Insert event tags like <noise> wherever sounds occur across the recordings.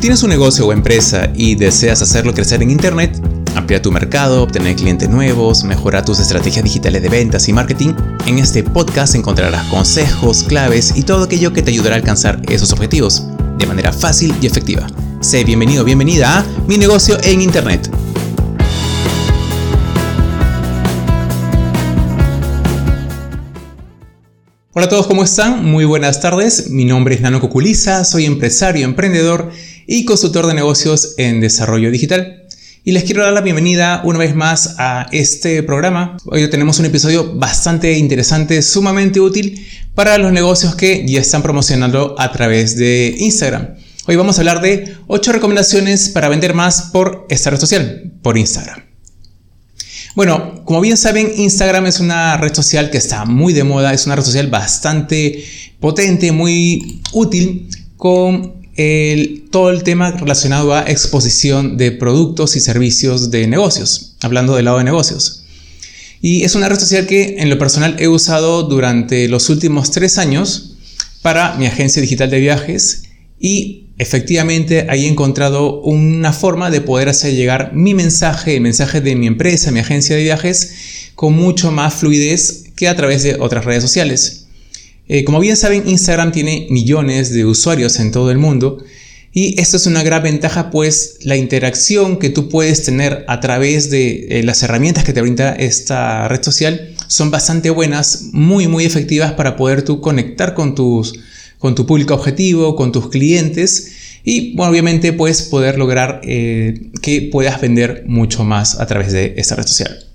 Si tienes un negocio o empresa y deseas hacerlo crecer en Internet, ampliar tu mercado, obtener clientes nuevos, mejorar tus estrategias digitales de ventas y marketing, en este podcast encontrarás consejos, claves y todo aquello que te ayudará a alcanzar esos objetivos de manera fácil y efectiva. Sé bienvenido, bienvenida a Mi negocio en Internet. Hola a todos, ¿cómo están? Muy buenas tardes. Mi nombre es Nano Cuculiza, soy empresario, emprendedor y consultor de negocios en desarrollo digital. Y les quiero dar la bienvenida una vez más a este programa. Hoy tenemos un episodio bastante interesante, sumamente útil para los negocios que ya están promocionando a través de Instagram. Hoy vamos a hablar de 8 recomendaciones para vender más por esta red social, por Instagram. Bueno, como bien saben, Instagram es una red social que está muy de moda, es una red social bastante potente, muy útil con todo el tema relacionado a exposición de productos y servicios de negocios, hablando del lado de negocios. Y es una red social que en lo personal he usado durante los últimos tres años para mi agencia digital de viajes y efectivamente ahí he encontrado una forma de poder hacer llegar mi mensaje, el mensaje de mi empresa, mi agencia de viajes, con mucho más fluidez que a través de otras redes sociales. Eh, como bien saben, Instagram tiene millones de usuarios en todo el mundo y esto es una gran ventaja, pues la interacción que tú puedes tener a través de eh, las herramientas que te brinda esta red social son bastante buenas, muy muy efectivas para poder tú conectar con tus con tu público objetivo, con tus clientes y bueno, obviamente puedes poder lograr eh, que puedas vender mucho más a través de esta red social.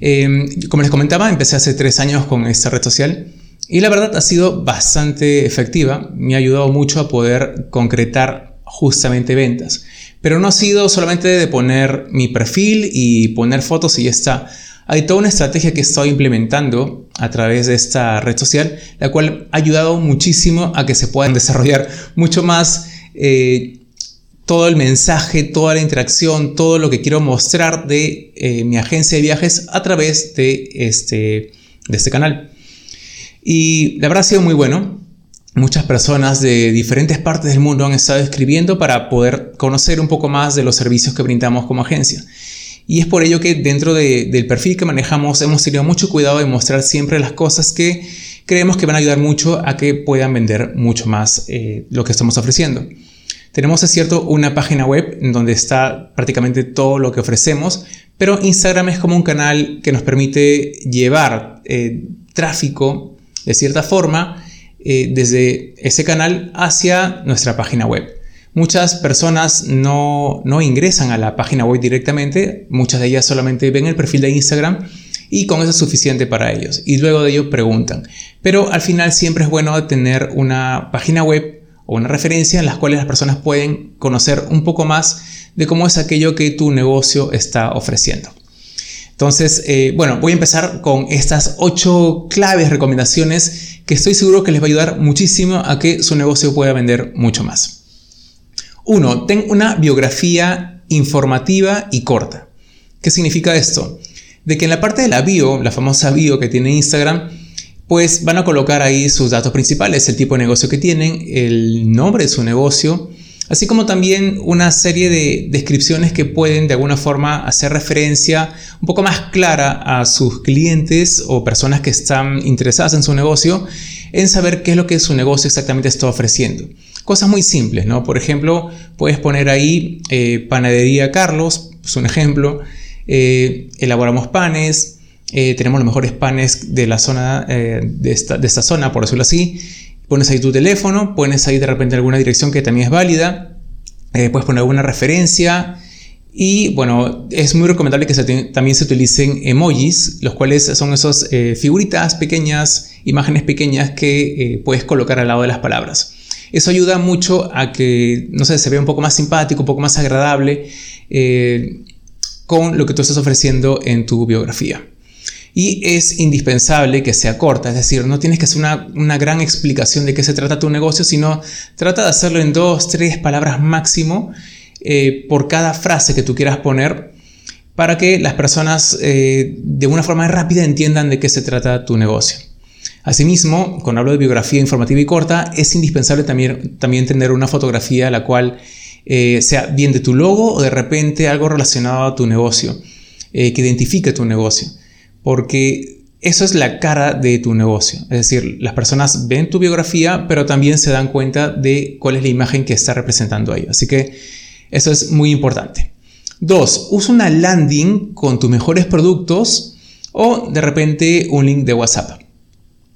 Em, como les comentaba, empecé hace tres años con esta red social y la verdad ha sido bastante efectiva. Me ha ayudado mucho a poder concretar justamente ventas. Pero no ha sido solamente de poner mi perfil y poner fotos y ya está hay toda una estrategia que estoy implementando a través de esta red social, la cual ha ayudado muchísimo a que se puedan desarrollar mucho más eh, todo el mensaje, toda la interacción, todo lo que quiero mostrar de eh, mi agencia de viajes a través de este, de este canal. Y la verdad ha sido muy bueno. Muchas personas de diferentes partes del mundo han estado escribiendo para poder conocer un poco más de los servicios que brindamos como agencia. Y es por ello que dentro del perfil que manejamos hemos tenido mucho cuidado de mostrar siempre las cosas que creemos que van a ayudar mucho a que puedan vender mucho más eh, lo que estamos ofreciendo. Tenemos, es cierto, una página web en donde está prácticamente todo lo que ofrecemos, pero Instagram es como un canal que nos permite llevar eh, tráfico de cierta forma eh, desde ese canal hacia nuestra página web. Muchas personas no, ingresan a la página web directamente, muchas de ellas solamente ven el perfil de Instagram y con eso es suficiente para ellos. Y luego de ello preguntan. Pero al final siempre es bueno tener una página web o una referencia en las cuales las personas pueden conocer un poco más de cómo es aquello que tu negocio está ofreciendo. Entonces, eh, bueno, voy a empezar con estas ocho claves, recomendaciones que estoy seguro que les va a ayudar muchísimo a que su negocio pueda vender mucho más. Uno, ten una biografía informativa y corta. ¿Qué significa esto? De que en la parte de la bio, la famosa bio que tiene Instagram, pues van a colocar ahí sus datos principales, el tipo de negocio que tienen, el nombre de su negocio, así como también una serie de descripciones que pueden de alguna forma hacer referencia un poco más clara a sus clientes o personas que están interesadas en su negocio en saber qué es lo que su negocio exactamente está ofreciendo. Cosas muy simples, ¿no? Por ejemplo, puedes poner ahí eh, Panadería Carlos, es un ejemplo, eh, elaboramos panes, eh, tenemos los mejores panes de la zona, de esta, de, esta, zona, por decirlo así. Pones ahí tu teléfono, pones ahí de repente alguna dirección que también es válida, puedes poner alguna referencia, y bueno, es muy recomendable que también se utilicen emojis, los cuales son esas figuritas pequeñas, imágenes pequeñas que puedes colocar al lado de las palabras. Eso ayuda mucho a que, no sé, se vea un poco más simpático, un poco más agradable eh, con lo que tú estás ofreciendo en tu biografía. Y es indispensable que sea corta, es decir, no tienes que hacer una, gran explicación de qué se trata tu negocio, sino trata de hacerlo en dos, tres palabras máximo eh, por cada frase que tú quieras poner para que las personas eh, de una forma rápida entiendan de qué se trata tu negocio. Asimismo, cuando hablo de biografía informativa y corta, es indispensable también, tener una fotografía la cual eh, sea bien de tu logo o de repente algo relacionado a tu negocio, que identifique tu negocio. Porque eso es la cara de tu negocio. Es decir, las personas ven tu biografía, pero también se dan cuenta de cuál es la imagen que está representando ahí. Así que eso es muy importante. Dos, usa una landing con tus mejores productos o de repente un link de WhatsApp.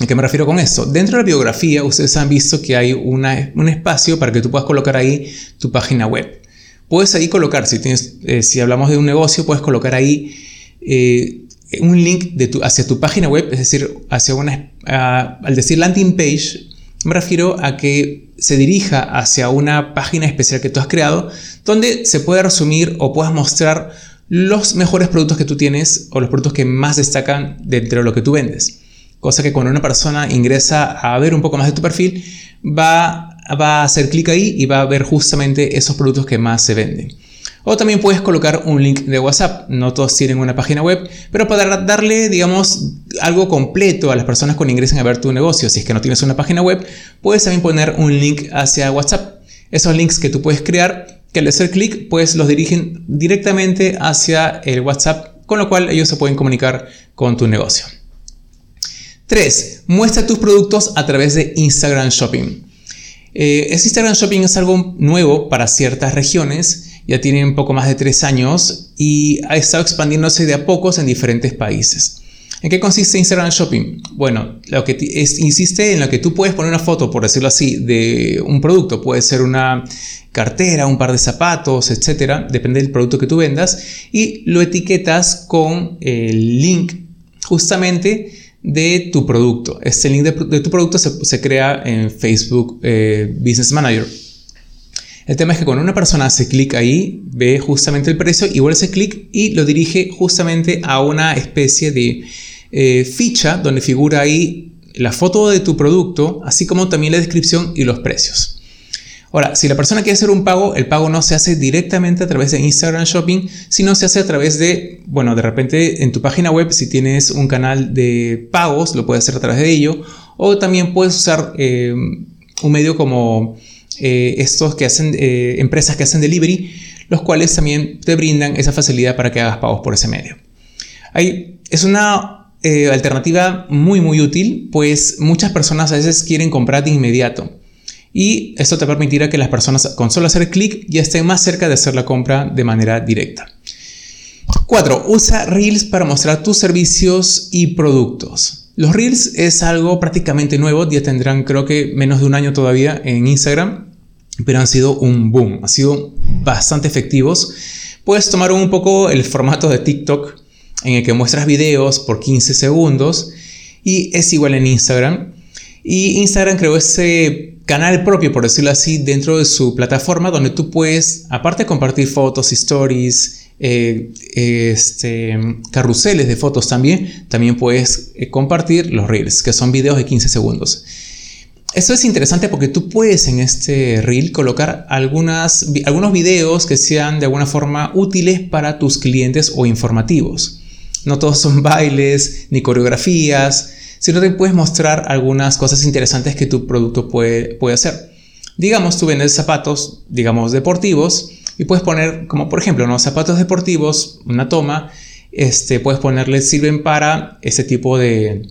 ¿A qué me refiero con esto? Dentro de la biografía, ustedes han visto que hay un espacio para que tú puedas colocar ahí tu página web. Puedes ahí colocar, si, tienes, eh, si hablamos de un negocio, puedes colocar ahí eh, un link hacia tu página web, es decir, hacia una, al decir landing page, me refiero a que se dirija hacia una página especial que tú has creado, donde se puede resumir o puedas mostrar los mejores productos que tú tienes o los productos que más destacan de lo que tú vendes. Cosa que cuando una persona ingresa a ver un poco más de tu perfil, va, va a hacer clic ahí y va a ver justamente esos productos que más se venden. O también puedes colocar un link de WhatsApp. No todos tienen una página web, pero para darle, digamos, algo completo a las personas cuando ingresen a ver tu negocio, si es que no tienes una página web, puedes también poner un link hacia WhatsApp. Esos links que tú puedes crear, que al hacer clic, pues los dirigen directamente hacia el WhatsApp, con lo cual ellos se pueden comunicar con tu negocio. 3. Muestra tus productos a través de Instagram Shopping. Eh, Instagram Shopping es algo nuevo para ciertas regiones, ya tiene un poco más de 3 años y ha estado expandiéndose de a pocos en diferentes países. ¿En qué consiste Instagram Shopping? Bueno, lo que es, insiste en lo que tú puedes poner una foto, por decirlo así, de un producto. Puede ser una cartera, un par de zapatos, etcétera, depende del producto que tú vendas, y lo etiquetas con el link justamente de tu producto. Este link de, tu producto se, crea en Facebook eh, Business Manager. El tema es que cuando una persona hace clic ahí, ve justamente el precio y vuelve ese clic y lo dirige justamente a una especie de eh, ficha donde figura ahí la foto de tu producto, así como también la descripción y los precios. Ahora, si la persona quiere hacer un pago, el pago no se hace directamente a través de Instagram Shopping, sino se hace a través de, bueno, de repente en tu página web, si tienes un canal de pagos, lo puedes hacer a través de ello, o también puedes usar eh, un medio como eh, estos que hacen, eh, empresas que hacen delivery, los cuales también te brindan esa facilidad para que hagas pagos por ese medio. Ahí es una alternativa muy muy útil, pues muchas personas a veces quieren comprar de inmediato y esto te permitirá que las personas con solo hacer clic ya estén más cerca de hacer la compra de manera directa. 4. Usa Reels para mostrar tus servicios y productos. Los Reels es algo prácticamente nuevo, ya tendrán creo que menos de un año todavía en Instagram, pero han sido un boom, han sido bastante efectivos. Puedes tomar un poco el formato de TikTok en el que muestras videos por 15 segundos y es igual en Instagram. Y Instagram creó ese canal propio, por decirlo así, dentro de su plataforma donde tú puedes, aparte de compartir fotos, stories, eh, este, carruseles de fotos también, también puedes eh, compartir los reels, que son videos de 15 segundos. Esto es interesante porque tú puedes en este reel colocar algunas, algunos videos que sean de alguna forma útiles para tus clientes o informativos. No todos son <laughs> bailes ni coreografías, sino te puedes mostrar algunas cosas interesantes que tu producto puede, puede hacer. Digamos, tú vendes zapatos, digamos, deportivos, y puedes poner, como por ejemplo, ¿no? zapatos deportivos, una toma, este, puedes ponerle, sirven para ese tipo de,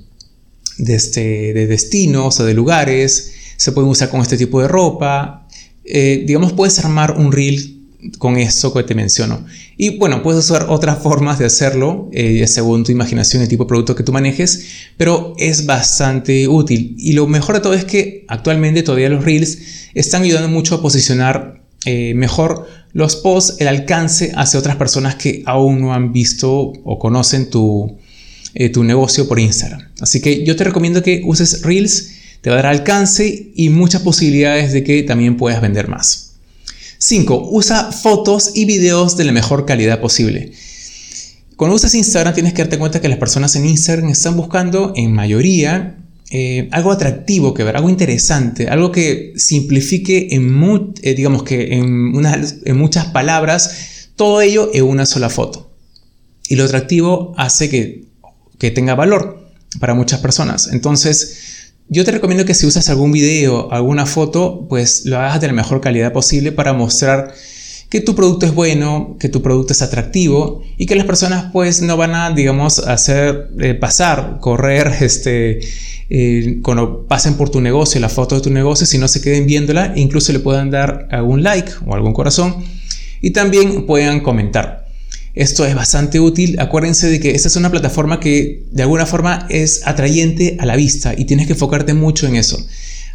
de, este, de destinos o de lugares, se pueden usar con este tipo de ropa. Eh, digamos, puedes armar un reel con eso que te menciono. Y bueno, puedes usar otras formas de hacerlo eh, según tu imaginación el tipo de producto que tú manejes, pero es bastante útil. Y lo mejor de todo es que actualmente todavía los Reels están ayudando mucho a posicionar eh, mejor los posts, el alcance hacia otras personas que aún no han visto o conocen tu, eh, tu negocio por Instagram. Así que yo te recomiendo que uses Reels, te va a dar alcance y muchas posibilidades de que también puedas vender más. 5. Usa fotos y videos de la mejor calidad posible. Cuando usas Instagram tienes que darte cuenta que las personas en Instagram están buscando en mayoría eh, algo atractivo que ver, algo interesante, algo que simplifique en, eh, digamos que en, en muchas palabras todo ello en una sola foto. Y lo atractivo hace que, que tenga valor para muchas personas. Entonces, yo te recomiendo que si usas algún video, alguna foto, pues lo hagas de la mejor calidad posible para mostrar que tu producto es bueno, que tu producto es atractivo y que las personas pues no van a, digamos, hacer eh, pasar, correr, <laughs> este, eh, cuando pasen por tu negocio, la foto de tu negocio, si no se queden viéndola, e incluso le puedan dar algún like o algún corazón y también puedan comentar. Esto es bastante útil. Acuérdense de que esta es una plataforma que de alguna forma es atrayente a la vista y tienes que enfocarte mucho en eso.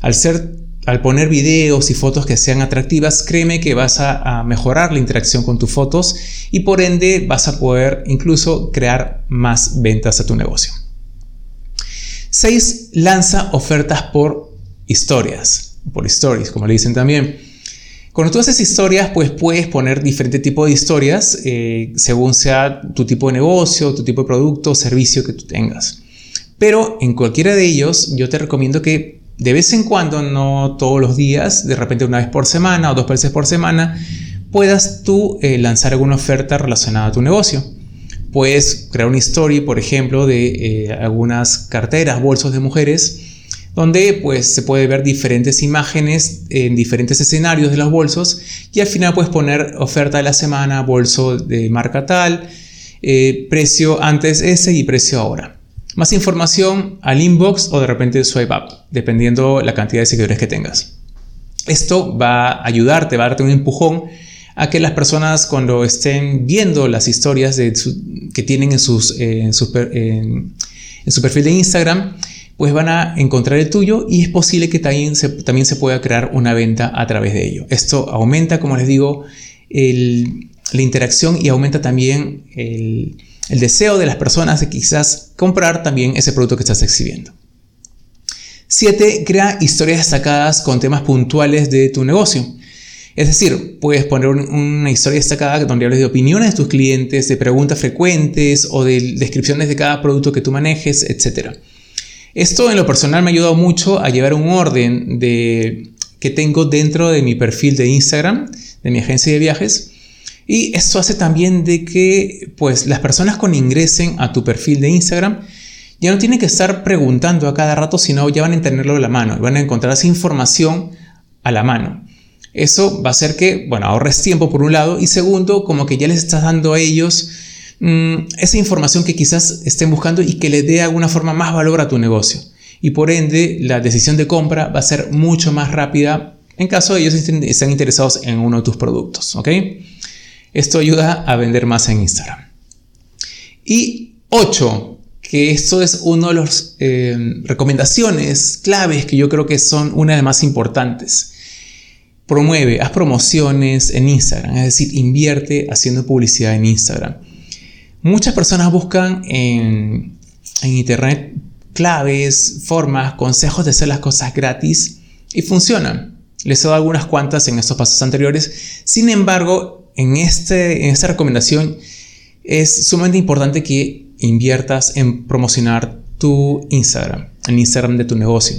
Al ser al poner videos y fotos que sean atractivas, créeme que vas a, mejorar la interacción con tus fotos y por ende vas a poder incluso crear más ventas a tu negocio. 6. Lanza ofertas por historias, por stories, como le dicen también. Cuando tú haces historias, pues puedes poner diferente tipo de historias eh, según sea tu tipo de negocio, tu tipo de producto o servicio que tú tengas. Pero en cualquiera de ellos, yo te recomiendo que de vez en cuando, no todos los días, de repente una vez por semana o dos veces por semana, puedas tú eh, lanzar alguna oferta relacionada a tu negocio. Puedes crear una story, por ejemplo, de eh, algunas carteras, bolsos de mujeres, donde pues se puede ver diferentes imágenes en diferentes escenarios de los bolsos y al final puedes poner oferta de la semana, bolso de marca tal, eh, precio antes ese y precio ahora. Más información al inbox o de repente swipe up, dependiendo la cantidad de seguidores que tengas. Esto va a ayudarte, va a darte un empujón a que las personas cuando estén viendo las historias que tienen en, sus, en, su, perfil de Instagram, pues van a encontrar el tuyo y es posible que también se, también se pueda crear una venta a través de ello. Esto aumenta, como les digo, la interacción y aumenta también el, el deseo de las personas de quizás comprar también ese producto que estás exhibiendo. 7. Crea historias destacadas con temas puntuales de tu negocio. Es decir, puedes poner una historia destacada donde hables de opiniones de tus clientes, de preguntas frecuentes o de descripciones de cada producto que tú manejes, etc. Esto en lo personal me ha ayudado mucho a llevar un orden de, que tengo dentro de mi perfil de Instagram, de mi agencia de viajes, y esto hace también de que pues, las personas cuando ingresen a tu perfil de Instagram ya no tienen que estar preguntando a cada rato, sino ya van a tenerlo a la mano, van a encontrar esa información a la mano. Eso va a hacer que, bueno, ahorres tiempo por un lado y segundo, como que ya les estás dando a ellos mm, esa información que quizás estén buscando y que les dé alguna forma más valor a tu negocio. Y por ende, la decisión de compra va a ser mucho más rápida en caso de ellos estén interesados en uno de tus productos, ¿ok? Esto ayuda a vender más en Instagram. Y 8, que esto es una de las eh, recomendaciones claves que yo creo que son una de las más importantes. Promueve, haz promociones en Instagram, es decir, invierte haciendo publicidad en Instagram. Muchas personas buscan en, Internet claves, formas, consejos de hacer las cosas gratis y funcionan. Les he dado algunas cuantas en estos pasos anteriores. Sin embargo, en, este, en esta recomendación es sumamente importante que inviertas en promocionar tu Instagram, el Instagram de tu negocio.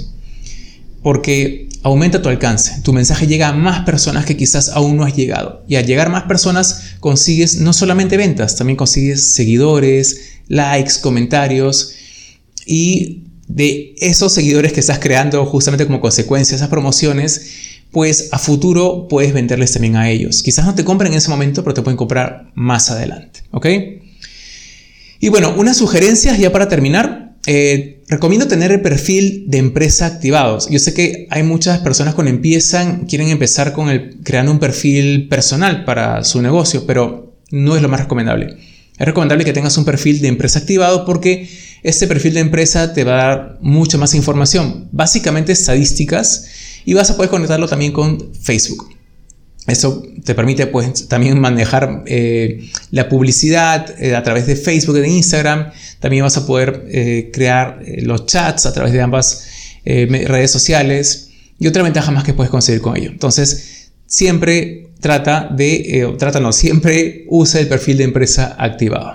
Porque aumenta tu alcance, tu mensaje llega a más personas que quizás aún no has llegado. Y al llegar más personas consigues no solamente ventas, también consigues seguidores, likes, comentarios. Y de esos seguidores que estás creando justamente como consecuencia de esas promociones, pues a futuro puedes venderles también a ellos. Quizás no te compren en ese momento, pero te pueden comprar más adelante. ¿Ok? Y bueno, unas sugerencias ya para terminar. Eh, recomiendo tener el perfil de empresa activados. Yo sé que hay muchas personas cuando empiezan, quieren empezar con el, creando un perfil personal para su negocio, pero no es lo más recomendable. Es recomendable que tengas un perfil de empresa activado porque este perfil de empresa te va a dar mucha más información, básicamente estadísticas y vas a poder conectarlo también con Facebook. Eso te permite pues, también manejar eh, la publicidad eh, a través de Facebook y de Instagram. También vas a poder eh, crear los chats a través de ambas redes sociales. Y otra ventaja más que puedes conseguir con ello. Entonces, siempre trata de, trata no, siempre usa el perfil de empresa activado.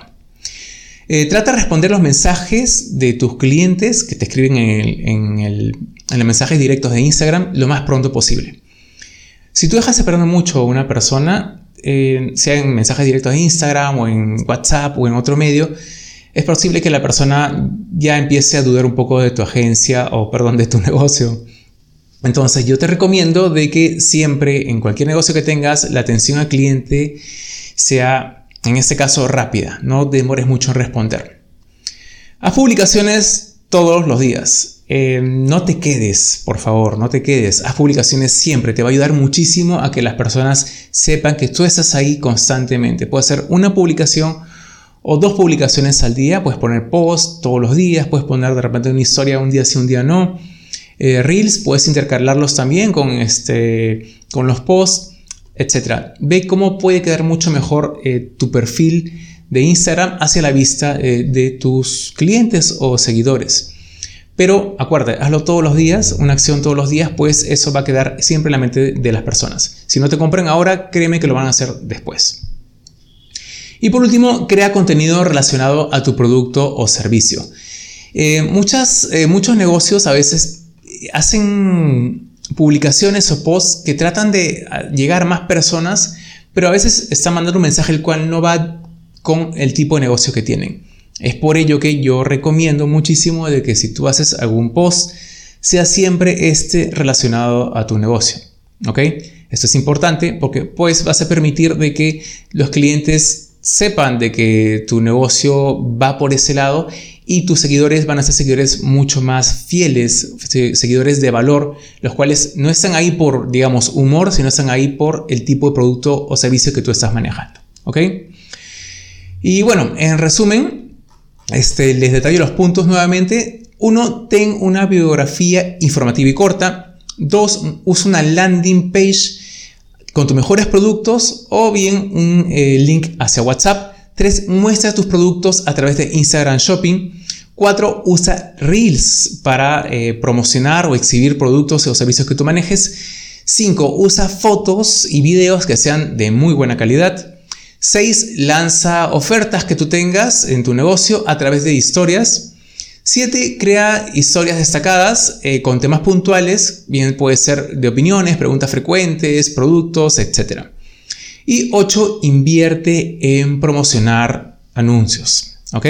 trata de responder los mensajes de tus clientes que te escriben en el en los mensajes directos de Instagram lo más pronto posible. Si tú dejas esperando mucho a una persona, eh, sea en mensajes directos de Instagram o en WhatsApp o en otro medio, es posible que la persona ya empiece a dudar un poco de tu agencia o, perdón, de tu <laughs> negocio. Entonces yo te recomiendo de que siempre en cualquier negocio que tengas la atención al cliente sea, en este caso, rápida, no demores mucho en responder. Haz publicaciones todos los días. Eh, no te quedes, por favor, no te quedes. Haz publicaciones siempre. Te va a ayudar muchísimo a que las personas sepan que tú estás ahí constantemente. Puede ser una publicación o dos publicaciones al día. Puedes poner post todos los días. Puedes poner de repente una historia un día sí, un día no. Eh, reels, puedes intercalarlos también con, este, con los posts, etc. Ve cómo puede quedar mucho mejor eh, tu perfil de Instagram hacia la vista de tus clientes o seguidores. Pero acuérdate, hazlo todos los días, una acción todos los días, pues eso va a quedar siempre en la mente de las personas. Si no te compran ahora, créeme que lo van a hacer después. Y por último, crea contenido relacionado a tu producto o servicio. Eh, muchas, eh, muchos negocios a veces hacen publicaciones o posts que tratan de ah, llegar a más personas, pero a veces están mandando un mensaje el cual no va con el tipo de negocio que tienen. Es por ello que yo recomiendo muchísimo de que si tú haces algún post, sea siempre este relacionado a tu negocio. ¿Ok? Esto es importante porque pues vas a permitir de que los clientes sepan de que tu negocio va por ese lado y tus seguidores van a ser seguidores mucho más fieles, seguidores de valor, los cuales no están ahí por, digamos, humor, sino están ahí por el tipo de producto o servicio que tú estás manejando. ¿Ok? Y bueno, en resumen, este, les detallo los puntos nuevamente. Uno, ten una biografía informativa y corta. Dos, usa una landing page con tus mejores productos o bien un eh, link hacia WhatsApp. Tres, muestra tus productos a través de Instagram Shopping. Cuatro, usa Reels para eh, promocionar o exhibir productos o servicios que tú manejes. Cinco, usa fotos y videos que sean de muy buena calidad. 6. Lanza ofertas que tú tengas en tu negocio a través de historias. 7. Crea historias destacadas eh, con temas puntuales, bien puede ser de opiniones, preguntas frecuentes, productos, etc. Y 8. Invierte en promocionar anuncios. ¿Ok?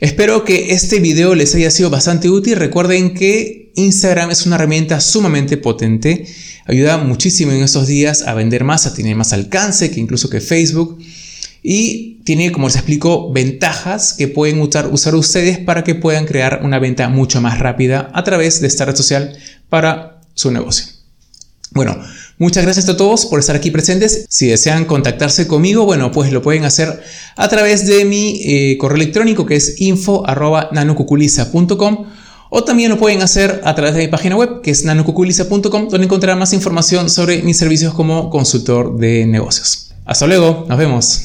Espero que este video les haya sido bastante útil. Recuerden que Instagram es una herramienta sumamente potente ayuda muchísimo en estos días a vender más, a tener más alcance que incluso que Facebook. Y tiene, como les explico, ventajas que pueden usar, usar ustedes para que puedan crear una venta mucho más rápida a través de esta red social para su negocio. Bueno, muchas gracias a todos por estar aquí presentes. Si desean contactarse conmigo, bueno, pues lo pueden hacer a través de mi eh, correo electrónico que es info.nanocuculiza.com o también lo pueden hacer a través de mi página web, que es nanocuculiza.com, donde encontrarán más información sobre mis servicios como consultor de negocios. Hasta luego, nos vemos.